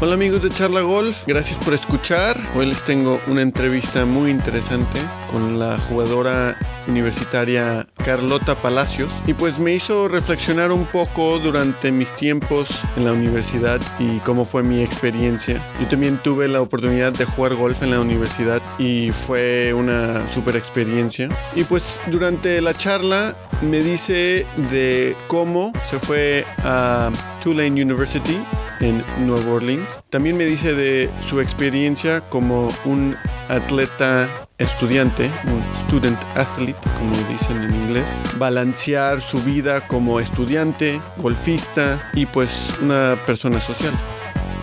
Hola amigos de Charla Golf, gracias por escuchar. Hoy les tengo una entrevista muy interesante con la jugadora universitaria Carlota Palacios y pues me hizo reflexionar un poco durante mis tiempos en la universidad y cómo fue mi experiencia. Yo también tuve la oportunidad de jugar golf en la universidad y fue una super experiencia. Y pues durante la charla me dice de cómo se fue a Tulane University en Nueva Orleans. También me dice de su experiencia como un atleta estudiante, un student athlete, como dicen en inglés, balancear su vida como estudiante, golfista y pues una persona social.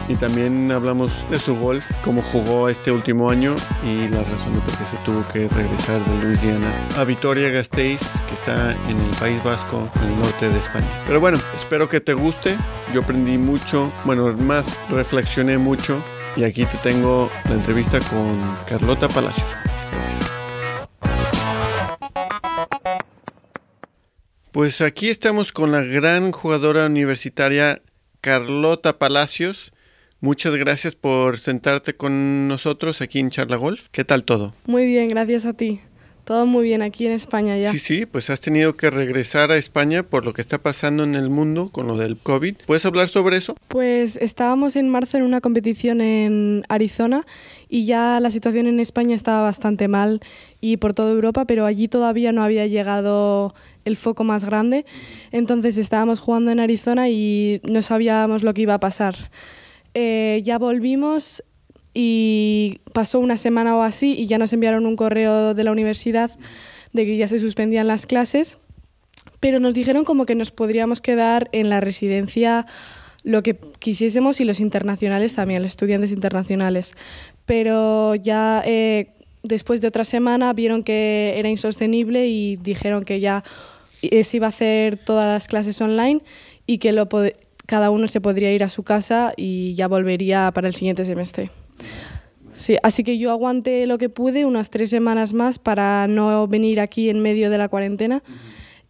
Y también hablamos de su golf, cómo jugó este último año y la razón de por qué se tuvo que regresar de Luisiana a Vitoria Gasteiz, que está en el País Vasco, en el norte de España. Pero bueno, espero que te guste. Yo aprendí mucho, bueno, más reflexioné mucho y aquí te tengo la entrevista con Carlota Palacios. Gracias. Pues aquí estamos con la gran jugadora universitaria Carlota Palacios. Muchas gracias por sentarte con nosotros aquí en Charla Golf. ¿Qué tal todo? Muy bien, gracias a ti. Todo muy bien aquí en España ya. Sí, sí, pues has tenido que regresar a España por lo que está pasando en el mundo con lo del COVID. ¿Puedes hablar sobre eso? Pues estábamos en marzo en una competición en Arizona y ya la situación en España estaba bastante mal y por toda Europa, pero allí todavía no había llegado el foco más grande. Entonces estábamos jugando en Arizona y no sabíamos lo que iba a pasar. Eh, ya volvimos y pasó una semana o así y ya nos enviaron un correo de la universidad de que ya se suspendían las clases, pero nos dijeron como que nos podríamos quedar en la residencia lo que quisiésemos y los internacionales también, los estudiantes internacionales. Pero ya eh, después de otra semana vieron que era insostenible y dijeron que ya se iba a hacer todas las clases online y que lo cada uno se podría ir a su casa y ya volvería para el siguiente semestre. Sí, así que yo aguanté lo que pude, unas tres semanas más para no venir aquí en medio de la cuarentena.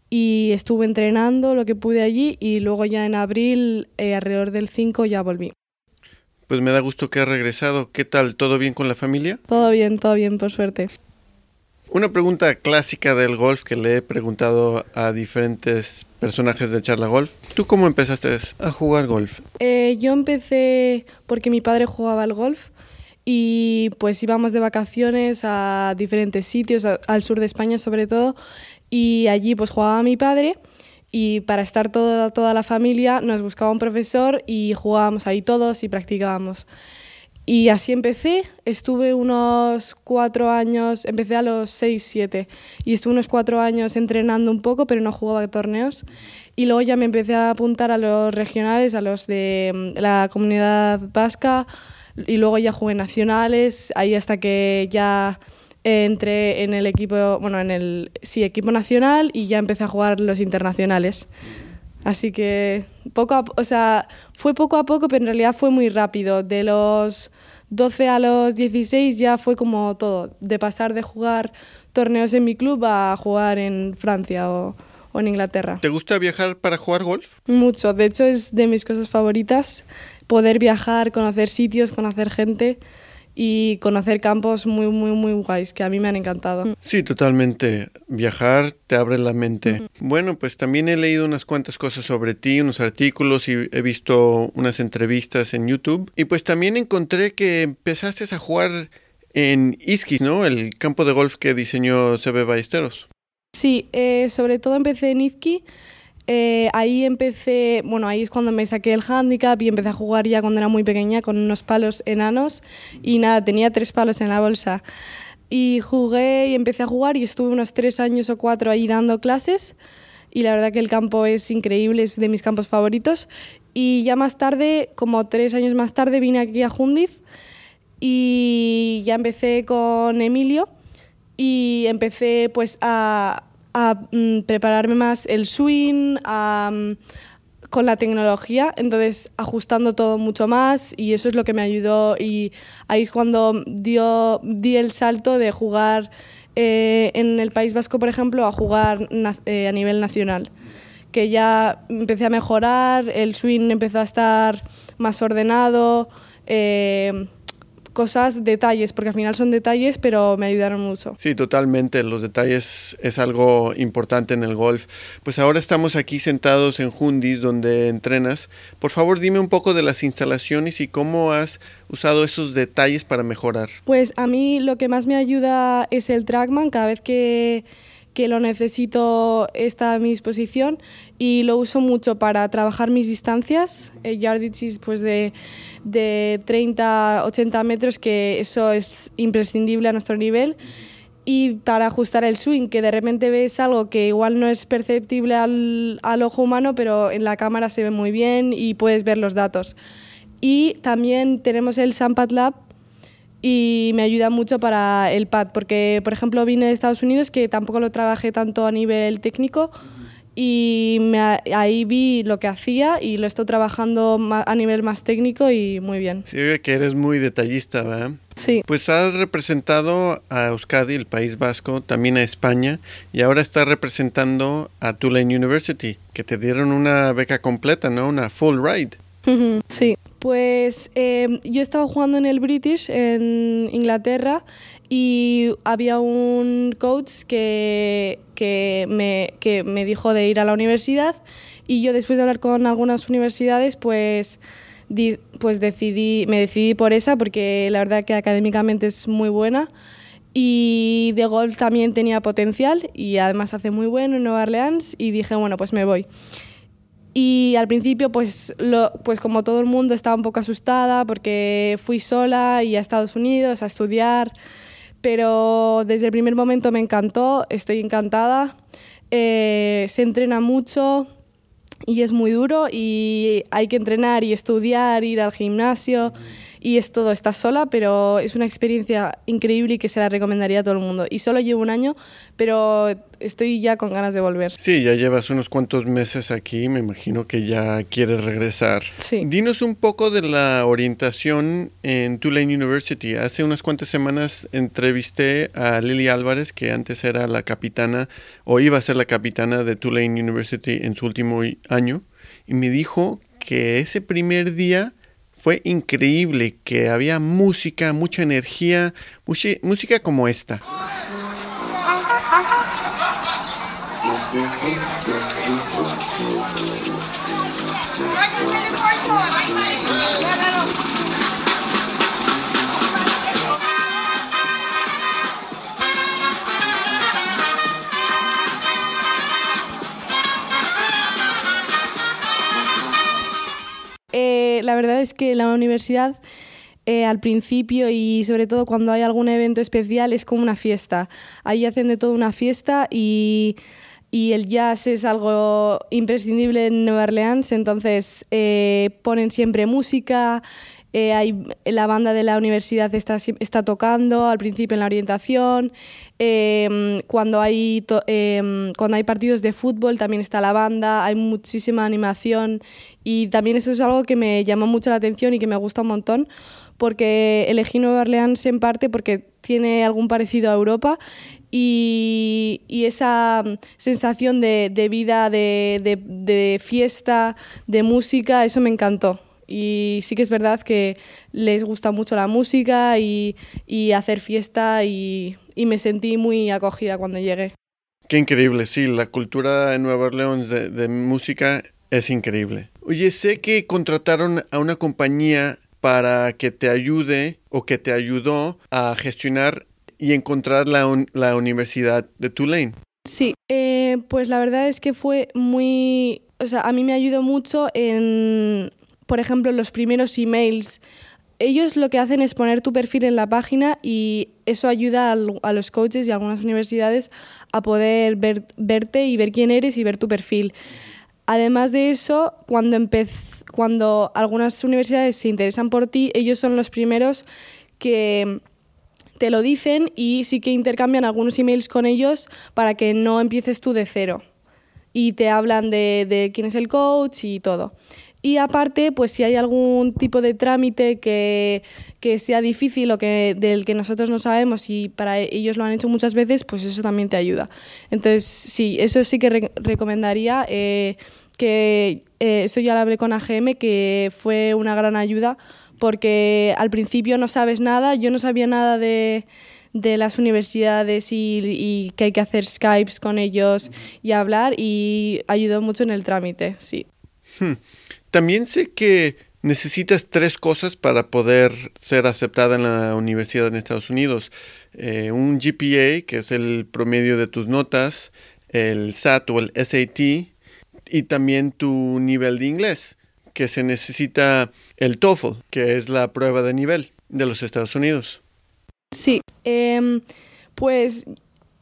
Y estuve entrenando lo que pude allí y luego ya en abril, eh, alrededor del 5, ya volví. Pues me da gusto que has regresado. ¿Qué tal? ¿Todo bien con la familia? Todo bien, todo bien, por suerte. Una pregunta clásica del golf que le he preguntado a diferentes personajes de Charla Golf. ¿Tú cómo empezaste a jugar golf? Eh, yo empecé porque mi padre jugaba al golf y pues íbamos de vacaciones a diferentes sitios, al sur de España sobre todo, y allí pues jugaba mi padre y para estar toda, toda la familia nos buscaba un profesor y jugábamos ahí todos y practicábamos. Y así empecé, estuve unos cuatro años, empecé a los seis, siete, y estuve unos cuatro años entrenando un poco, pero no jugaba torneos. Y luego ya me empecé a apuntar a los regionales, a los de mm, la comunidad vasca, y luego ya jugué nacionales, ahí hasta que ya entré en el equipo, bueno, en el, sí, equipo nacional, y ya empecé a jugar los internacionales. Así que poco a, o sea, fue poco a poco, pero en realidad fue muy rápido. De los 12 a los 16 ya fue como todo, de pasar de jugar torneos en mi club a jugar en Francia o, o en Inglaterra. ¿Te gusta viajar para jugar golf? Mucho, de hecho es de mis cosas favoritas, poder viajar, conocer sitios, conocer gente y conocer campos muy, muy, muy guays que a mí me han encantado. Sí, totalmente. Viajar te abre la mente. Bueno, pues también he leído unas cuantas cosas sobre ti, unos artículos y he visto unas entrevistas en YouTube. Y pues también encontré que empezaste a jugar en Iskis, ¿no? El campo de golf que diseñó CB Ballesteros. Sí, eh, sobre todo empecé en Izqui eh, ahí empecé, bueno, ahí es cuando me saqué el handicap y empecé a jugar ya cuando era muy pequeña con unos palos enanos y nada, tenía tres palos en la bolsa. Y jugué y empecé a jugar y estuve unos tres años o cuatro ahí dando clases y la verdad que el campo es increíble, es de mis campos favoritos. Y ya más tarde, como tres años más tarde, vine aquí a Jundiz y ya empecé con Emilio y empecé pues a, a mm, prepararme más el swing, a mm, con la tecnología, entonces ajustando todo mucho más y eso es lo que me ayudó y ahí es cuando dio, di el salto de jugar eh, en el País Vasco, por ejemplo, a jugar eh, a nivel nacional, que ya empecé a mejorar, el swing empezó a estar más ordenado. Eh, cosas, detalles, porque al final son detalles, pero me ayudaron mucho. Sí, totalmente. Los detalles es algo importante en el golf. Pues ahora estamos aquí sentados en Hundis, donde entrenas. Por favor, dime un poco de las instalaciones y cómo has usado esos detalles para mejorar. Pues a mí lo que más me ayuda es el trackman. Cada vez que que lo necesito está a mi disposición y lo uso mucho para trabajar mis distancias, el yardage pues de, de 30 80 metros, que eso es imprescindible a nuestro nivel, y para ajustar el swing, que de repente ves algo que igual no es perceptible al, al ojo humano, pero en la cámara se ve muy bien y puedes ver los datos. Y también tenemos el Sampad Lab, y me ayuda mucho para el pad, porque por ejemplo vine de Estados Unidos que tampoco lo trabajé tanto a nivel técnico y ahí vi lo que hacía y lo estoy trabajando a nivel más técnico y muy bien. Sí, que eres muy detallista, ¿verdad? Sí. Pues has representado a Euskadi, el País Vasco, también a España y ahora estás representando a Tulane University, que te dieron una beca completa, ¿no? Una full ride. Sí. Pues em, yo estaba jugando en el British en Inglaterra y había un coach que, que, me, que me dijo de ir a la universidad y yo después de hablar con algunas universidades pues, pues decidí, me decidí por esa porque la verdad que académicamente es muy buena y de golf también tenía potencial y además hace muy bueno en Nueva Orleans y dije bueno pues me voy. Y al principio, pues, lo, pues como todo el mundo, estaba un poco asustada porque fui sola y a Estados Unidos a estudiar, pero desde el primer momento me encantó, estoy encantada. Eh, se entrena mucho y es muy duro y hay que entrenar y estudiar, ir al gimnasio y es todo, estás sola, pero es una experiencia increíble y que se la recomendaría a todo el mundo. Y solo llevo un año, pero estoy ya con ganas de volver. Sí, ya llevas unos cuantos meses aquí, me imagino que ya quieres regresar. Sí. Dinos un poco de la orientación en Tulane University. Hace unas cuantas semanas entrevisté a Lily Álvarez, que antes era la capitana o iba a ser la capitana de Tulane University en su último año, y me dijo que ese primer día fue increíble, que había música, mucha energía, música como esta. La verdad es que la universidad eh, al principio y sobre todo cuando hay algún evento especial es como una fiesta. Ahí hacen de todo una fiesta y, y el jazz es algo imprescindible en Nueva Orleans, entonces eh, ponen siempre música. Eh, hay, la banda de la universidad está, está tocando al principio en la orientación. cuando, hay cuando hay partidos de fútbol también está la banda, hay muchísima animación y también eso es algo que me llama mucho la atención y que me gusta un montón, porque elegí Nueva Orleans en parte porque tiene algún parecido a Europa y, esa sensación de, vida, de, fiesta, de música, eso me encantó. Y sí que es verdad que les gusta mucho la música y, hacer fiesta y, me sentí muy acogida cuando llegué. Qué increíble, sí, la cultura en Nueva Orleans de música es increíble. Oye, sé que contrataron a una compañía para que te ayude o que te ayudó a gestionar y encontrar la, la Universidad de Tulane. Sí, eh, pues la verdad es que fue muy, o sea, a mí me ayudó mucho en, por ejemplo, los primeros emails. Ellos lo que hacen es poner tu perfil en la página y eso ayuda a, los coaches y a algunas universidades a poder ver, verte y ver quién eres y ver tu perfil. Además de eso, cuando, cuando algunas universidades se interesan por ti, ellos son los primeros que te lo dicen y sí que intercambian algunos emails con ellos para que no empieces tú de cero. y te hablan de quién es el coach y todo. Y aparte, pues si hay algún tipo de trámite que, que, sea difícil o que del que nosotros no sabemos y para ellos lo han hecho muchas veces, pues eso también te ayuda. Entonces, sí, eso sí que re recomendaría. Eh, que eh, eso ya lo hablé con AGM, que fue una gran ayuda porque al principio no sabes nada, yo no sabía nada de, de las universidades y, que hay que hacer Skypes con ellos y hablar y ayudó mucho en el trámite, sí. Hmm. También sé que necesitas tres cosas para poder ser aceptada en la universidad en Estados Unidos. Eh, un GPA, que es el promedio de tus notas, el SAT o el SAT, y también tu nivel de inglés, que se necesita el TOEFL, que es la prueba de nivel de los Estados Unidos. Sí, eh, pues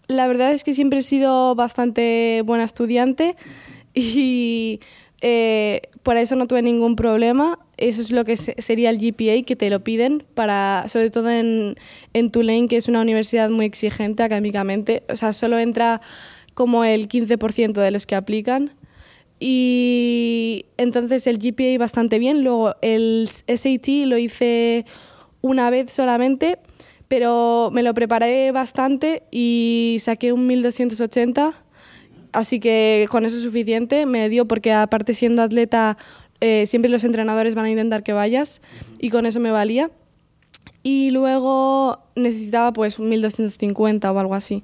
la verdad es que siempre he sido bastante buena estudiante y eh, por eso no tuve ningún problema. Eso es lo que sería el GPA, que te lo piden, para, sobre todo en, en Tulane, que es una universidad muy exigente académicamente. O sea, solo entra como el 15% de los que aplican. Y entonces el GPA bastante bien. Luego el SAT lo hice una vez solamente, pero me lo preparé bastante y saqué un 1280 así que con eso es suficiente. Me dio porque aparte siendo atleta eh, siempre los entrenadores van a intentar que vayas y con eso me valía. Y luego necesitaba pues un 1250 o algo así.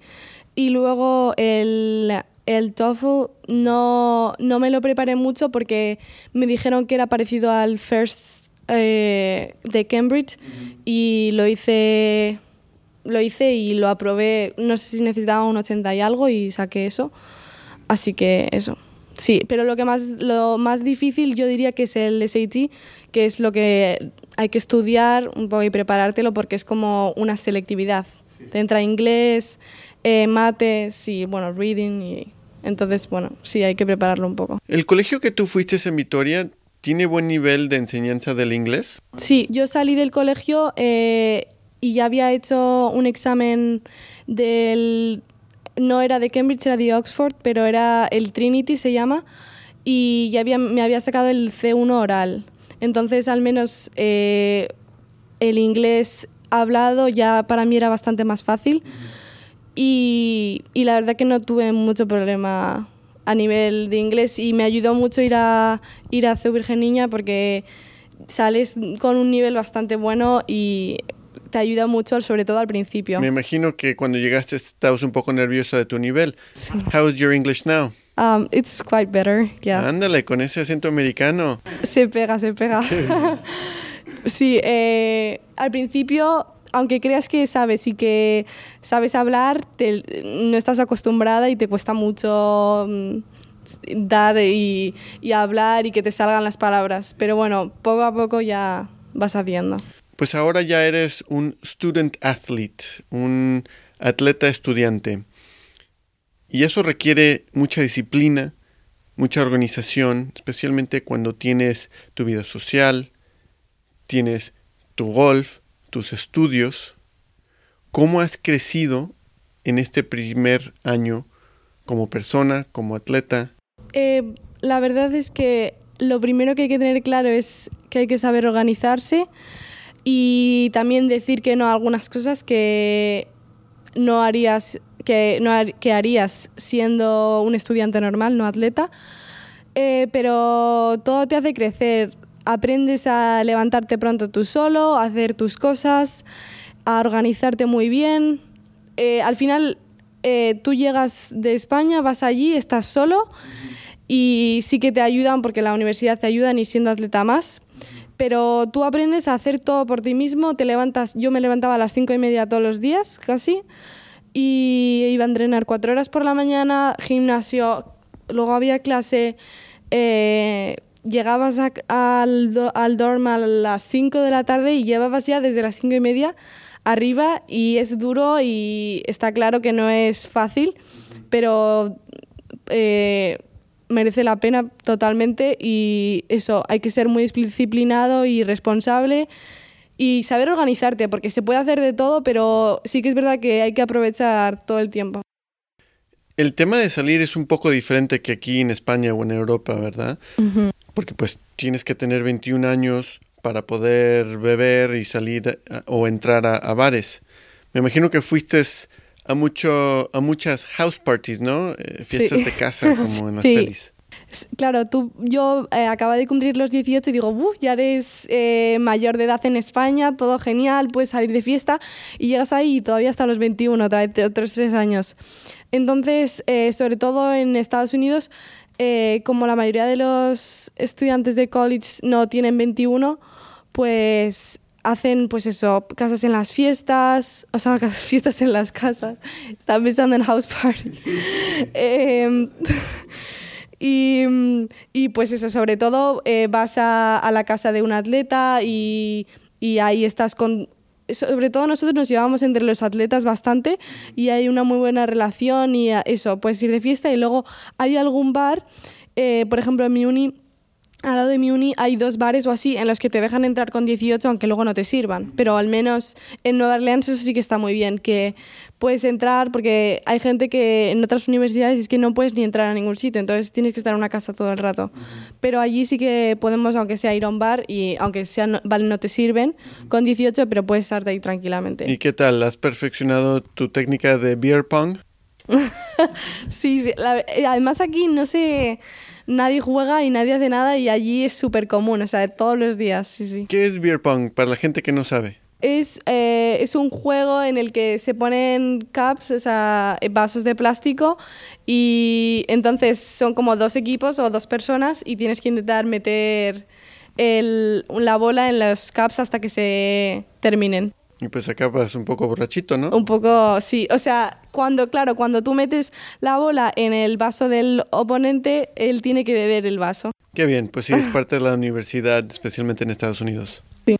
Y luego el, el TOEFL no, no me lo preparé mucho porque me dijeron que era parecido al FIRST eh, de Cambridge y lo hice lo hice y lo aprobé, no sé si necesitaba un 80 y algo y saqué eso. Así que eso. Sí, pero lo que más lo más difícil yo diría que es el SAT, que es lo que hay que estudiar un poco y preparártelo porque es como una selectividad. Te entra inglés, eh, mates y bueno, reading y entonces bueno, sí hay que prepararlo un poco. ¿El colegio que tú fuiste en Vitoria tiene buen nivel de enseñanza del inglés? Sí, yo salí del colegio eh, y ya había hecho un examen del no era de Cambridge, era de Oxford, pero era el Trinity se llama, y ya había, me había sacado el C1 oral. Entonces, al menos eh, el inglés hablado ya para mí era bastante más fácil. Y, y, la verdad que no tuve mucho problema a nivel de inglés y me ayudó mucho ir a, ir a CEU Virgen Niña porque sales con un nivel bastante bueno y te ayuda mucho, sobre todo al principio. Me imagino que cuando llegaste estabas un poco nerviosa de tu nivel. Sí. How's your English now? Um, it's quite better, yeah. Ándale, con ese acento americano. Se pega, se pega. sí, eh, al principio, aunque creas que sabes y que sabes hablar, te, no estás acostumbrada y te cuesta mucho mm, dar y, y hablar y que te salgan las palabras. Pero bueno, poco a poco ya vas haciendo pues ahora ya eres un student athlete, un atleta estudiante. Y eso requiere mucha disciplina, mucha organización, especialmente cuando tienes tu vida social, tienes tu golf, tus estudios. ¿Cómo has crecido en este primer año como persona, como atleta? Eh, la verdad es que lo primero que hay que tener claro es que hay que saber organizarse y también decir que no a algunas cosas que no harías que, no que harías siendo un estudiante normal, no atleta. Eh, pero todo te hace crecer. Aprendes a levantarte pronto tú solo, a hacer tus cosas, a organizarte muy bien. Eh, al final, eh, tú llegas de España, vas allí, estás solo y sí que te ayudan porque la universidad te ayuda ni siendo atleta más pero tú aprendes a hacer todo por ti mismo, te levantas, yo me levantaba a las cinco y media todos los días, casi, y iba a entrenar cuatro horas por la mañana, gimnasio, luego había clase, eh, llegabas al, al dorm a las cinco de la tarde y llevabas ya desde las cinco y media arriba y es duro y está claro que no es fácil, pero eh, merece la pena totalmente y eso, hay que ser muy disciplinado y responsable y saber organizarte, porque se puede hacer de todo, pero sí que es verdad que hay que aprovechar todo el tiempo. el tema de salir es un poco diferente que aquí en España o en Europa, ¿verdad? Porque pues tienes que tener 21 años para poder beber y salir o entrar a, bares. Me imagino que fuiste a mucho a muchas house parties, ¿no? Eh, fiestas de casa como en las pelis. Claro, tú, yo eh, acabo de cumplir los 18 y digo, Uf, ya eres eh, mayor de edad en España, todo genial, puedes salir de fiesta y llegas ahí y todavía hasta los 21, otra vez, otros tres años. Entonces, eh, sobre todo en Estados Unidos, como la mayoría de los estudiantes de college no tienen 21, pues hacen pues eso, casas en las fiestas, o sea, fiestas en las casas. Estaba pensando en house parties. Em, y, y, pues eso, sobre todo eh, vas a, a, la casa de un atleta y, y ahí estás con... Sobre todo nosotros nos llevamos entre los atletas bastante y hay una muy buena relación y eso, puedes ir de fiesta y luego hay algún bar, eh, por ejemplo en mi uni al lado de mi uni hay dos bares o así en los que te dejan entrar con 18 aunque luego no te sirvan. Pero al menos en Nueva Orleans eso sí que está muy bien, que puedes entrar porque hay gente que en otras universidades es que no puedes ni entrar a ningún sitio, entonces tienes que estar en una casa todo el rato. Pero allí sí que podemos, aunque sea ir a un bar y aunque sea no, vale, no te sirven, con 18 pero puedes estar ahí tranquilamente. ¿Y qué tal? ¿Has perfeccionado tu técnica de beer pong? sí, sí. además aquí no sé nadie juega y nadie hace nada y allí es súper común, o sea, todos los días, sí, sí. ¿Qué es beer pong para la gente que no sabe? Es, eh, es un juego en el que se ponen cups, o sea, vasos de plástico y entonces son como dos equipos o dos personas y tienes que intentar meter el, la bola en los cups hasta que se terminen. Y pues acabas un poco borrachito, ¿no? Un poco, sí. O sea, cuando, claro, cuando tú metes la bola en el vaso del oponente, él tiene que beber el vaso. Qué bien, pues sí, es parte de la universidad, especialmente en Estados Unidos. Sí.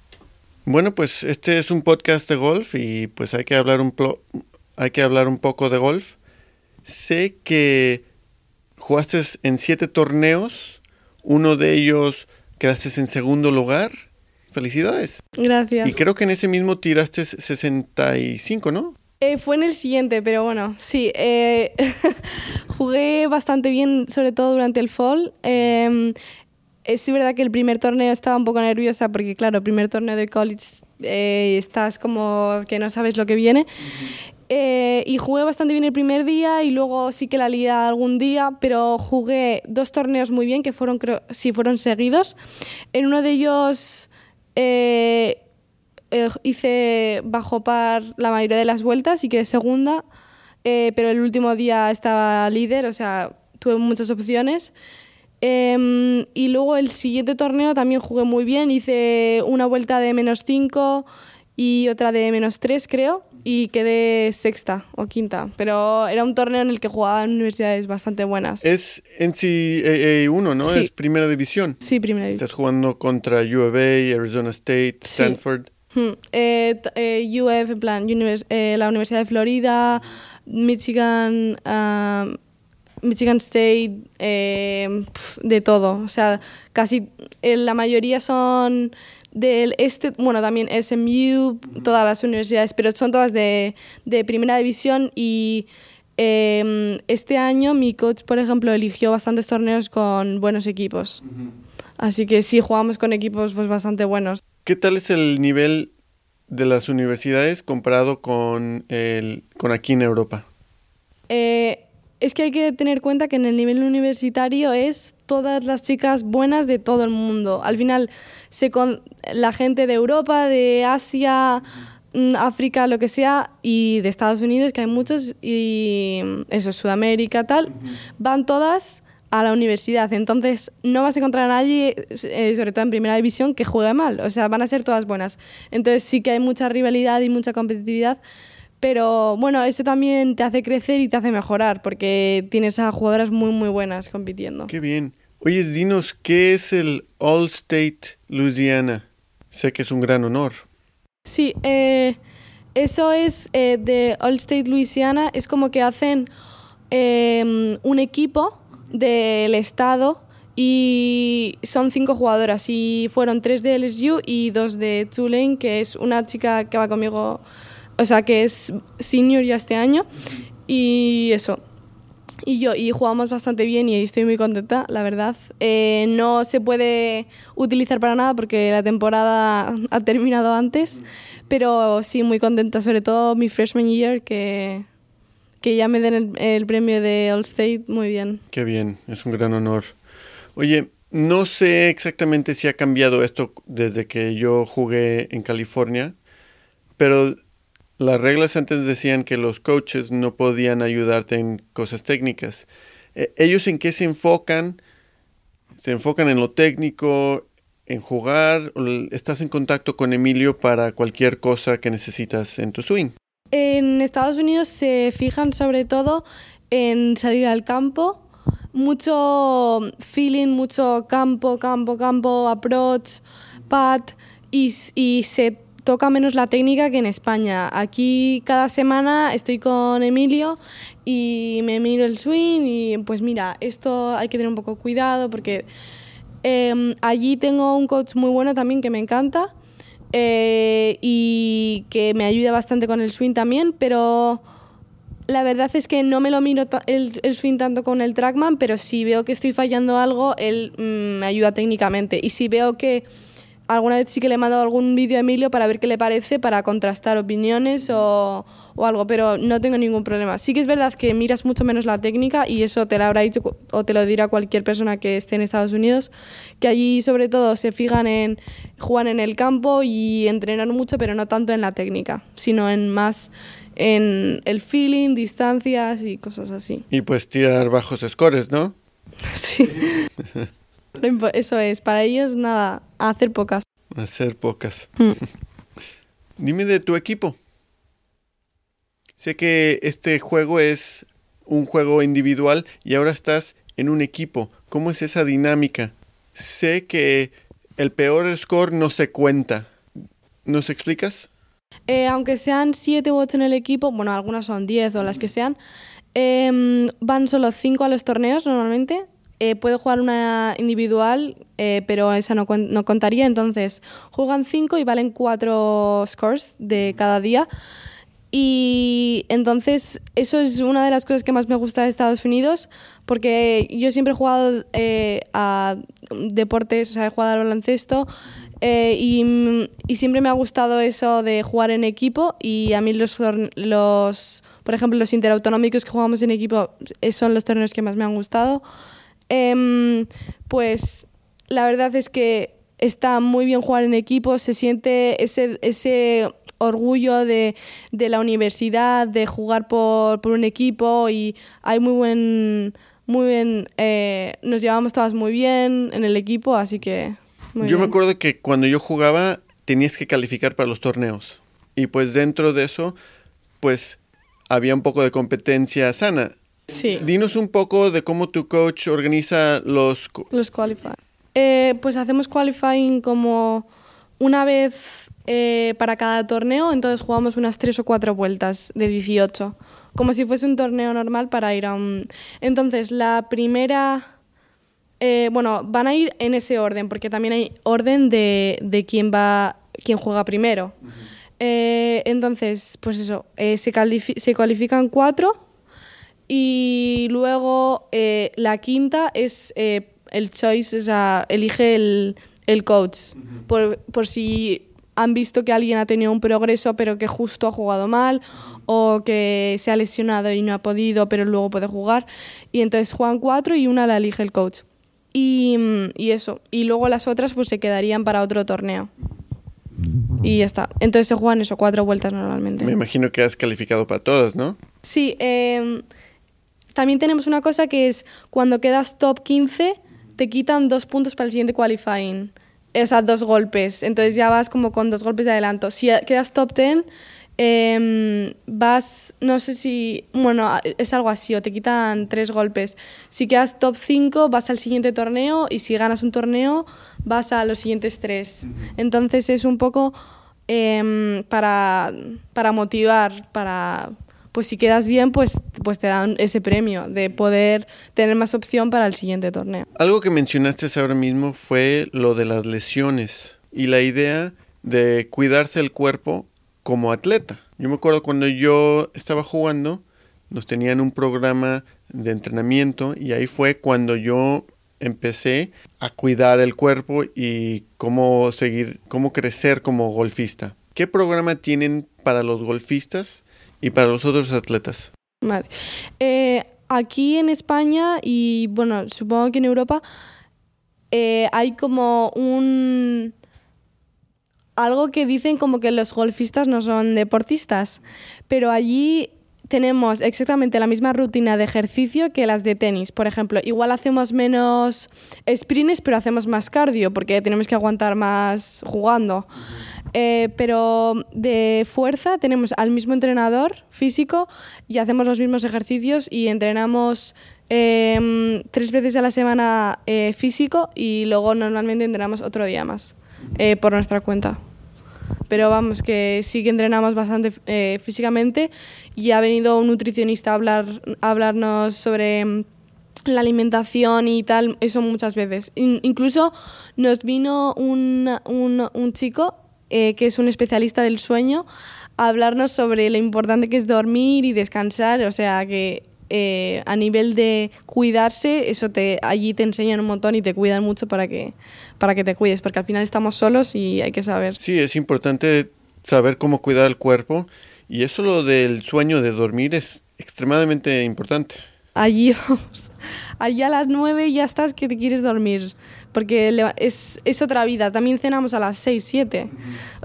Bueno, pues este es un podcast de golf y pues hay que hablar un, hay que hablar un poco de golf. Sé que jugaste en siete torneos, uno de ellos quedaste en segundo lugar Felicidades. Gracias. Y creo que en ese mismo tiraste 65, ¿no? Eh, fue en el siguiente, pero bueno, sí. Eh, jugué bastante bien, sobre todo durante el fall. Eh, es verdad que el primer torneo estaba un poco nerviosa porque, claro, primer torneo de college eh, estás como que no sabes lo que viene. y jugué bastante bien el primer día y luego sí que la lié algún día, pero jugué dos torneos muy bien que fueron, creo, sí, fueron seguidos. En uno de ellos eh, eh, hice bajo par la mayoría de las vueltas y quedé segunda, eh, pero el último día estaba líder, o sea, tuve muchas opciones. Em, y luego el siguiente torneo también jugué muy bien, hice una vuelta de menos 5 y otra de menos 3 creo y quedé sexta o quinta, pero era un torneo en el que jugaba en universidades bastante buenas. Es NCAA 1, ¿no? Es primera división. Sí, primera división. Estás jugando contra U of A, Arizona State, Stanford. Hmm. Eh, eh, UF, en plan, eh, la Universidad de Florida, Michigan, um, Michigan State, de todo. O sea, casi la mayoría son del este, bueno, también SMU, todas las universidades, pero son todas de, de primera división y em, este año mi coach, por ejemplo, eligió bastantes torneos con buenos equipos. Así que sí, jugamos con equipos pues, bastante buenos. ¿Qué tal es el nivel de las universidades comparado con, el, con aquí en Europa? Eh, es que hay que tener cuenta que en el nivel universitario es todas las chicas buenas de todo el mundo. Al final, se con la gente de Europa, de Asia, mm, África, lo que sea, y de Estados Unidos, que hay muchos, y eso, Sudamérica, tal, van todas a la universidad. Entonces, no vas a encontrar a nadie, eh, sobre todo en primera división, que juegue mal. O sea, van a ser todas buenas. Entonces, sí que hay mucha rivalidad y mucha competitividad. Pero bueno, eso también te hace crecer y te hace mejorar, porque tienes a jugadoras muy, muy buenas compitiendo. Qué bien. Oye, dinos, ¿qué es el All State Louisiana? Sé que es un gran honor. Sí, eh, eso es eh, de All State Louisiana, es como que hacen em, un equipo del estado y son cinco jugadoras y fueron tres de LSU y dos de Tulane, que es una chica que va conmigo, o sea, que es senior ya este año y eso. y yo, y jugamos bastante bien y estoy muy contenta, la verdad. Eh, no se puede utilizar para nada porque la temporada ha terminado antes, pero sí muy contenta, sobre todo mi freshman year, que, que ya me den el, el premio de All State, muy bien. Qué bien, es un gran honor. Oye, no sé exactamente si ha cambiado esto desde que yo jugué en California, pero las reglas antes decían que los coaches no podían ayudarte en cosas técnicas. Eh, ¿Ellos en qué se enfocan? ¿Se enfocan en lo técnico, en jugar? ¿O ¿Estás en contacto con Emilio para cualquier cosa que necesitas en tu swing? En Estados Unidos se fijan sobre todo en salir al campo, mucho feeling, mucho campo, campo, campo, approach, pat, y, y toca menos la técnica que en España. Aquí cada semana estoy con Emilio y me miro el swing y pues mira, esto hay que tener un poco cuidado porque eh, allí tengo un coach muy bueno también que me encanta eh, y que me ayuda bastante con el swing también, pero la verdad es que no me lo miro el, el, swing tanto con el trackman, pero si veo que estoy fallando algo, él mmm, me ayuda técnicamente. Y si veo que alguna vez sí que le he mandado algún vídeo a Emilio para ver qué le parece, para contrastar opiniones o, o, algo, pero no tengo ningún problema. Sí que es verdad que miras mucho menos la técnica y eso te lo habrá dicho o te lo dirá cualquier persona que esté en Estados Unidos, que allí sobre todo se fijan en jugar en el campo y entrenar mucho, pero no tanto en la técnica, sino en más en el feeling, distancias y cosas así. Y pues tirar bajos scores, ¿no? Sí. Eso es, para ellos nada, hacer pocas. Hacer pocas. Mm. Dime de tu equipo. Sé que este juego es un juego individual y ahora estás en un equipo. ¿Cómo es esa dinámica? Sé que el peor score no se cuenta. ¿Nos explicas? Eh, aunque sean 7 u 8 en el equipo, bueno, algunas son 10 o las que sean, eh, van solo 5 a los torneos normalmente eh, puede jugar una individual, eh, pero esa no, no, contaría. Entonces, juegan cinco y valen cuatro scores de cada día. Y entonces, eso es una de las cosas que más me gusta de Estados Unidos, porque yo siempre he jugado eh, a deportes, o sea, he jugado al baloncesto. Y, y, siempre me ha gustado eso de jugar en equipo y a mí los, los por ejemplo, los interautonómicos que jugamos en equipo son los torneos que más me han gustado. Eh, pues la verdad es que está muy bien jugar en equipo, se siente ese, ese orgullo de, de, la universidad, de jugar por, por, un equipo y hay muy buen, muy bien, eh, nos llevamos todas muy bien en el equipo, así que... yo bien. me acuerdo que cuando yo jugaba tenías que calificar para los torneos y pues dentro de eso pues había un poco de competencia sana. Sí. Dinos un poco de cómo tu coach organiza los... Los qualifying. Eh, pues hacemos qualifying como una vez eh, para cada torneo, entonces jugamos unas tres o cuatro vueltas de 18, como si fuese un torneo normal para ir a un... Entonces, la primera... Eh, bueno, van a ir en ese orden, porque también hay orden de, de quién va, quién juega primero. Uh -huh. entonces, pues eso, se, se, cualifican cuatro y luego eh, la quinta es eh, el choice, o sea, elige el, el coach, uh -huh. por, por si han visto que alguien ha tenido un progreso pero que justo ha jugado mal o que se ha lesionado y no ha podido pero luego puede jugar. Y entonces juegan cuatro y una la elige el coach. Y, y eso. Y luego las otras pues se quedarían para otro torneo. Y ya está. Entonces se juegan eso, cuatro vueltas normalmente. Me imagino que has calificado para todas, ¿no? Sí. Eh, también tenemos una cosa que es cuando quedas top 15 te quitan dos puntos para el siguiente qualifying. O sea, dos golpes. Entonces ya vas como con dos golpes de adelanto. Si quedas top 10, eh, vas, no sé si, bueno, es algo así, o te quitan tres golpes. Si quedas top 5, vas al siguiente torneo y si ganas un torneo, vas a los siguientes tres. Entonces es un poco eh, para, para motivar, para pues si quedas bien, pues, pues te dan ese premio de poder tener más opción para el siguiente torneo. Algo que mencionaste ahora mismo fue lo de las lesiones y la idea de cuidarse el cuerpo como atleta. Yo me acuerdo cuando yo estaba jugando, nos tenían un programa de entrenamiento y ahí fue cuando yo empecé a cuidar el cuerpo y cómo seguir, cómo crecer como golfista. ¿Qué programa tienen para los golfistas y para los otros atletas? Vale. Eh, aquí en España y bueno, supongo que en Europa eh, hay como un algo que dicen como que los golfistas no son deportistas, pero allí tenemos exactamente la misma rutina de ejercicio que las de tenis. Por ejemplo, igual hacemos menos sprints, pero hacemos más cardio porque tenemos que aguantar más jugando. Eh, pero de fuerza tenemos al mismo entrenador físico y hacemos los mismos ejercicios y entrenamos em, tres veces a la semana eh, físico y luego normalmente entrenamos otro día más eh, por nuestra cuenta pero vamos, que sí que entrenamos bastante eh, físicamente y ha venido un nutricionista a, hablar, a hablarnos sobre mm, la alimentación y tal, eso muchas veces. incluso nos vino un, un, un chico eh, que es un especialista del sueño a hablarnos sobre lo importante que es dormir y descansar, o sea que eh, a nivel de cuidarse, eso te allí te enseñan un montón y te cuidan mucho para que, para que te cuides, porque al final estamos solos y hay que saber. Sí, es importante saber cómo cuidar el cuerpo y eso lo del sueño de dormir es extremadamente importante. Allí, allí a las nueve ya estás que te quieres dormir porque es, es, otra vida. También cenamos a las 6, 7.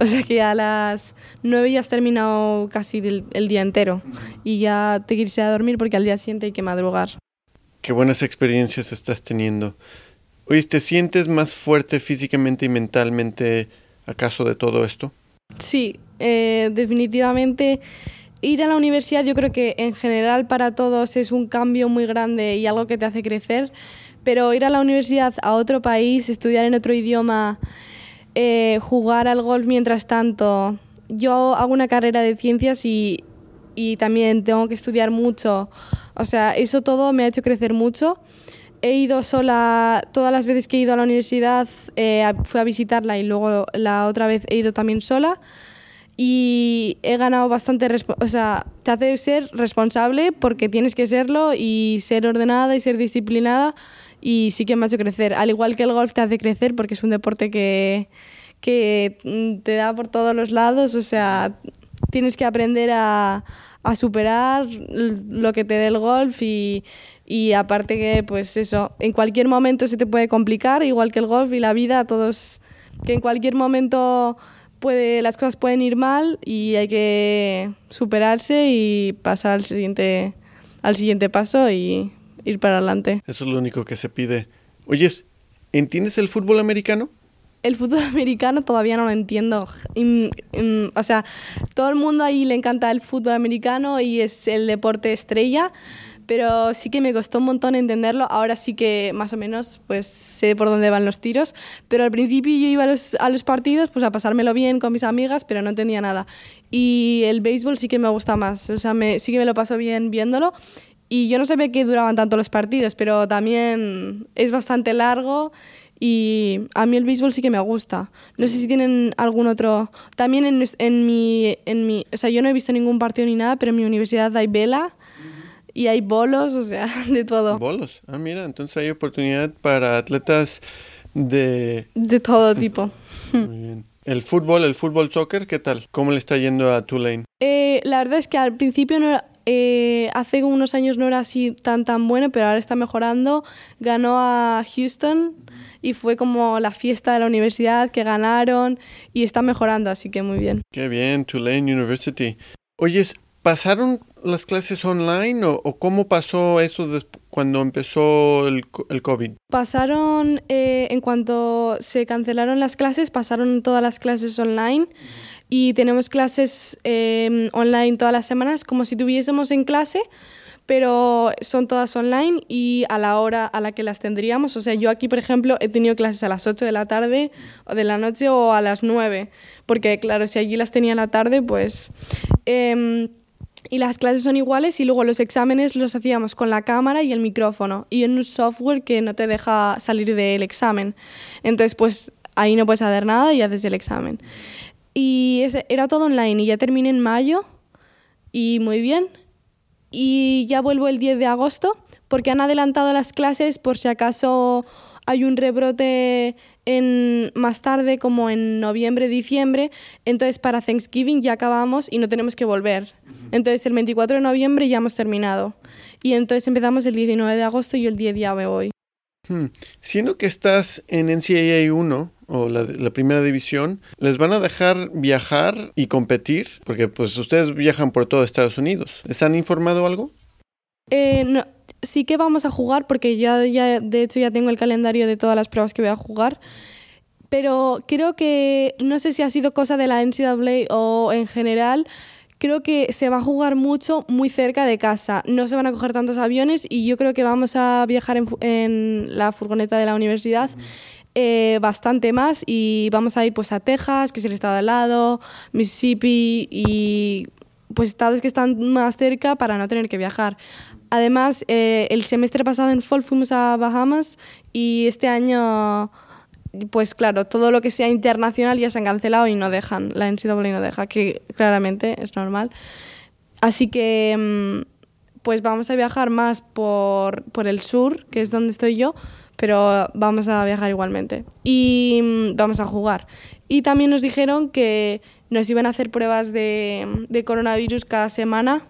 O sea que a las 9 ya has terminado casi el, día entero y ya te quieres ir a dormir porque al día siguiente hay que madrugar. Qué buenas experiencias estás teniendo. Oye, ¿te sientes más fuerte físicamente y mentalmente acaso de todo esto? Sí, eh, definitivamente. Ir a la universidad yo creo que en general para todos es un cambio muy grande y algo que te hace crecer pero ir a la universidad a otro país, estudiar en otro idioma, eh, jugar al golf mientras tanto. Yo hago una carrera de ciencias y, y también tengo que estudiar mucho. O sea, eso todo me ha hecho crecer mucho. He ido sola, todas las veces que he ido a la universidad eh, fui a visitarla y luego la otra vez he ido también sola y he ganado bastante, o sea, te hace ser responsable porque tienes que serlo y ser ordenada y ser disciplinada y sí que me ha hecho crecer. Al igual que el golf te hace crecer porque es un deporte que, que mm, te da por todos los lados, o sea, tienes que aprender a, a superar lo que te dé el golf y, y aparte que pues eso, en cualquier momento se te puede complicar, igual que el golf y la vida, todos, que en cualquier momento puede, las cosas pueden ir mal y hay que superarse y pasar al siguiente, al siguiente paso y ir para adelante. Eso es lo único que se pide. Oyes, ¿entiendes el fútbol americano? El fútbol americano todavía no lo entiendo. o sea, todo el mundo ahí le encanta el fútbol americano y es el deporte estrella, pero sí que me costó un montón entenderlo. Ahora sí que más o menos pues sé por dónde van los tiros, pero al principio yo iba a los, a los partidos pues a pasármelo bien con mis amigas, pero no entendía nada. Y el béisbol sí que me gusta más, o sea, me, sí que me lo paso bien viéndolo y yo no sabía que duraban tanto los partidos, pero también es bastante largo y a mí el béisbol sí que me gusta. No sé si tienen algún otro... También en, en, mi, en mi... O sea, yo no he visto ningún partido ni nada, pero en mi universidad hay vela y hay bolos, o sea, de todo. Bolos. Ah, mira, entonces hay oportunidad para atletas de... De todo tipo. Muy bien. El fútbol, el fútbol soccer, ¿qué tal? ¿Cómo le está yendo a Tulane? Eh, la verdad es que al principio no era, eh, hace unos años no era así tan tan bueno, pero ahora está mejorando. Ganó a Houston y fue como la fiesta de la universidad que ganaron y está mejorando, así que muy bien. Qué bien, Tulane University. Oyes, ¿pasaron las clases online o, cómo pasó eso cuando empezó el, COVID? Pasaron, eh, en cuanto se cancelaron las clases, pasaron todas las clases online y tenemos clases em, online todas las semanas como si tuviésemos en clase, pero son todas online y a la hora a la que las tendríamos. O sea, yo aquí, por ejemplo, he tenido clases a las 8 de la tarde o de la noche o a las 9, porque claro, si allí las tenía a la tarde, pues... Em, y las clases son iguales y luego los exámenes los hacíamos con la cámara y el micrófono y en un software que no te deja salir del examen. Entonces, pues ahí no puedes hacer nada y haces el examen. Y era todo online y ya terminé en mayo y muy bien. y ya vuelvo el 10 de agosto porque han adelantado las clases por si acaso hay un rebrote en más tarde, como en noviembre, diciembre. Entonces, para Thanksgiving ya acabamos y no tenemos que volver. Entonces, el 24 de noviembre ya hemos terminado. Y entonces empezamos el 19 de agosto y el 10 ya me voy. Hmm. Siendo que estás en NCAA 1 o la, la, primera división, ¿les van a dejar viajar y competir? Porque pues ustedes viajan por todo Estados Unidos. ¿Les han informado algo? Eh, no, sí que vamos a jugar porque ya, ya, de hecho, ya tengo el calendario de todas las pruebas que voy a jugar. Pero creo que, no sé si ha sido cosa de la NCAA o en general, creo que se va a jugar mucho muy cerca de casa. No se van a coger tantos aviones y yo creo que vamos a viajar en, en la furgoneta de la universidad. Eh, bastante más y vamos a ir pues a Texas, que es el estado al lado, Mississippi y pues estados que están más cerca para no tener que viajar. Además, eh, el semestre pasado en fall fuimos a Bahamas y este año, pues claro, todo lo que sea internacional ya se han cancelado y no dejan, la NCAA no deja, que claramente es normal. Así que, mm, pues vamos a viajar más por, por el sur, que es donde estoy yo, pero vamos a viajar igualmente. Y mm, vamos a jugar. Y también nos dijeron que nos iban a hacer pruebas de, de coronavirus cada semana.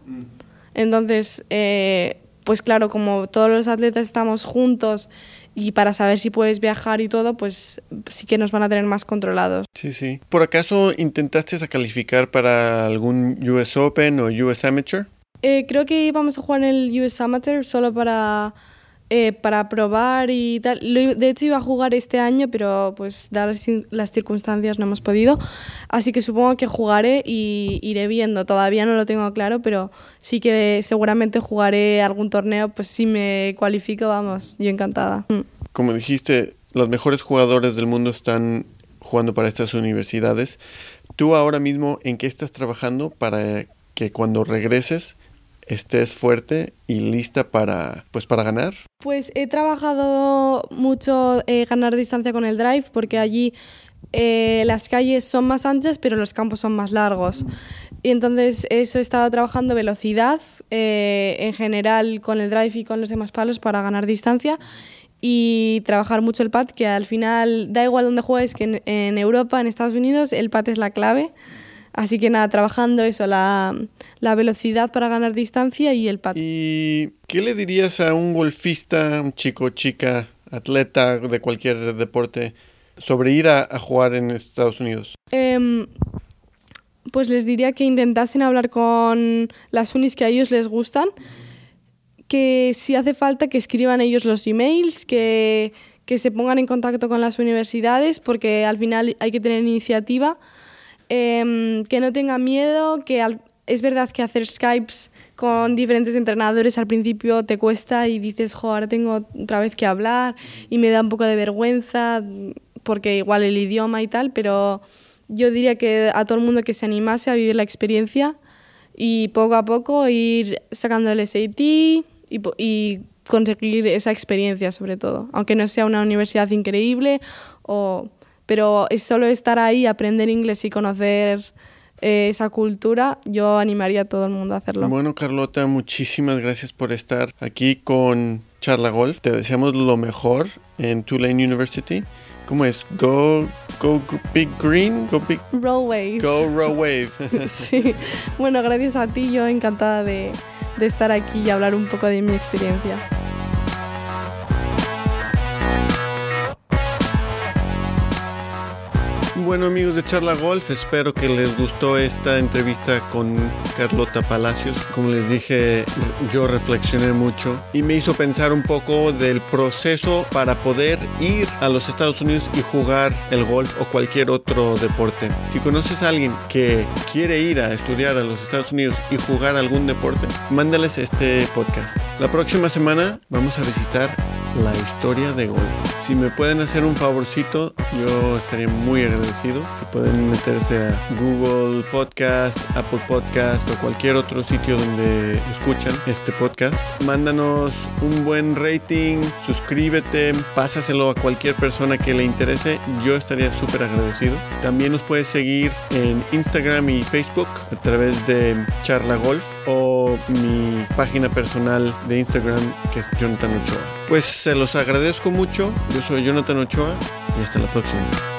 Entonces, eh, pues claro, como todos los atletas estamos juntos y para saber si puedes viajar y todo, pues sí que nos van a tener más controlados. Sí, sí. ¿Por acaso intentaste a calificar para algún US Open o US Amateur? Eh, creo que íbamos a jugar en el US Amateur solo para eh, para probar y tal. De hecho iba a jugar este año, pero pues dadas las circunstancias no hemos podido. Así que supongo que jugaré y iré viendo. Todavía no lo tengo claro, pero sí que seguramente jugaré algún torneo. Pues si me cualifico, vamos, yo encantada. Mm. Como dijiste, los mejores jugadores del mundo están jugando para estas universidades. ¿Tú ahora mismo en qué estás trabajando para que cuando regreses estés fuerte y lista para, pues, para ganar? Pues he trabajado mucho eh, ganar distancia con el drive porque allí eh, las calles son más anchas pero los campos son más largos. Y entonces eso he estado trabajando velocidad eh, en general con el drive y con los demás palos para ganar distancia y trabajar mucho el pad, que al final da igual donde juegues, que en, en Europa, en Estados Unidos, el pad es la clave. Así que nada, trabajando eso, la, la velocidad para ganar distancia y el pat. ¿Y qué le dirías a un golfista, un chico, chica, atleta de cualquier deporte, sobre ir a, a jugar en Estados Unidos? Eh, pues les diría que intentasen hablar con las unis que a ellos les gustan, que si hace falta que escriban ellos los emails, que, que se pongan en contacto con las universidades, porque al final hay que tener iniciativa eh, que no tenga miedo, que es verdad que hacer Skypes con diferentes entrenadores al principio te cuesta y dices, jo, ahora tengo otra vez que hablar y me da un poco de vergüenza porque igual el idioma y tal, pero yo diría que a todo el mundo que se animase a vivir la experiencia y poco a poco ir sacando el SAT y, y conseguir esa experiencia sobre todo, aunque no sea una universidad increíble o pero es solo estar ahí, aprender inglés y conocer eh, esa cultura, yo animaría a todo el mundo a hacerlo. Bueno, Carlota, muchísimas gracias por estar aquí con Charla Golf. Te deseamos lo mejor en Tulane University. ¿Cómo es? Go, go big green, go big... Roll wave. Go roll wave. sí. Bueno, gracias a ti, yo encantada de, de estar aquí y hablar un poco de mi experiencia. Bueno amigos de Charla Golf, espero que les gustó esta entrevista con Carlota Palacios. Como les dije, yo reflexioné mucho y me hizo pensar un poco del proceso para poder ir a los Estados Unidos y jugar el golf o cualquier otro deporte. Si conoces a alguien que quiere ir a estudiar a los Estados Unidos y jugar algún deporte, mándales este podcast. La próxima semana vamos a visitar la historia de golf. Si me pueden hacer un favorcito, yo estaría muy agradecido. Si pueden meterse a Google Podcast, Apple Podcast o cualquier otro sitio donde escuchan este podcast, mándanos un buen rating, suscríbete, pásaselo a cualquier persona que le interese. Yo estaría súper agradecido. También nos puedes seguir en Instagram y Facebook a través de Charla Golf o mi página personal de Instagram que es Jonathan Ochoa. Pues se los agradezco mucho. Yo soy Jonathan Ochoa y hasta la próxima.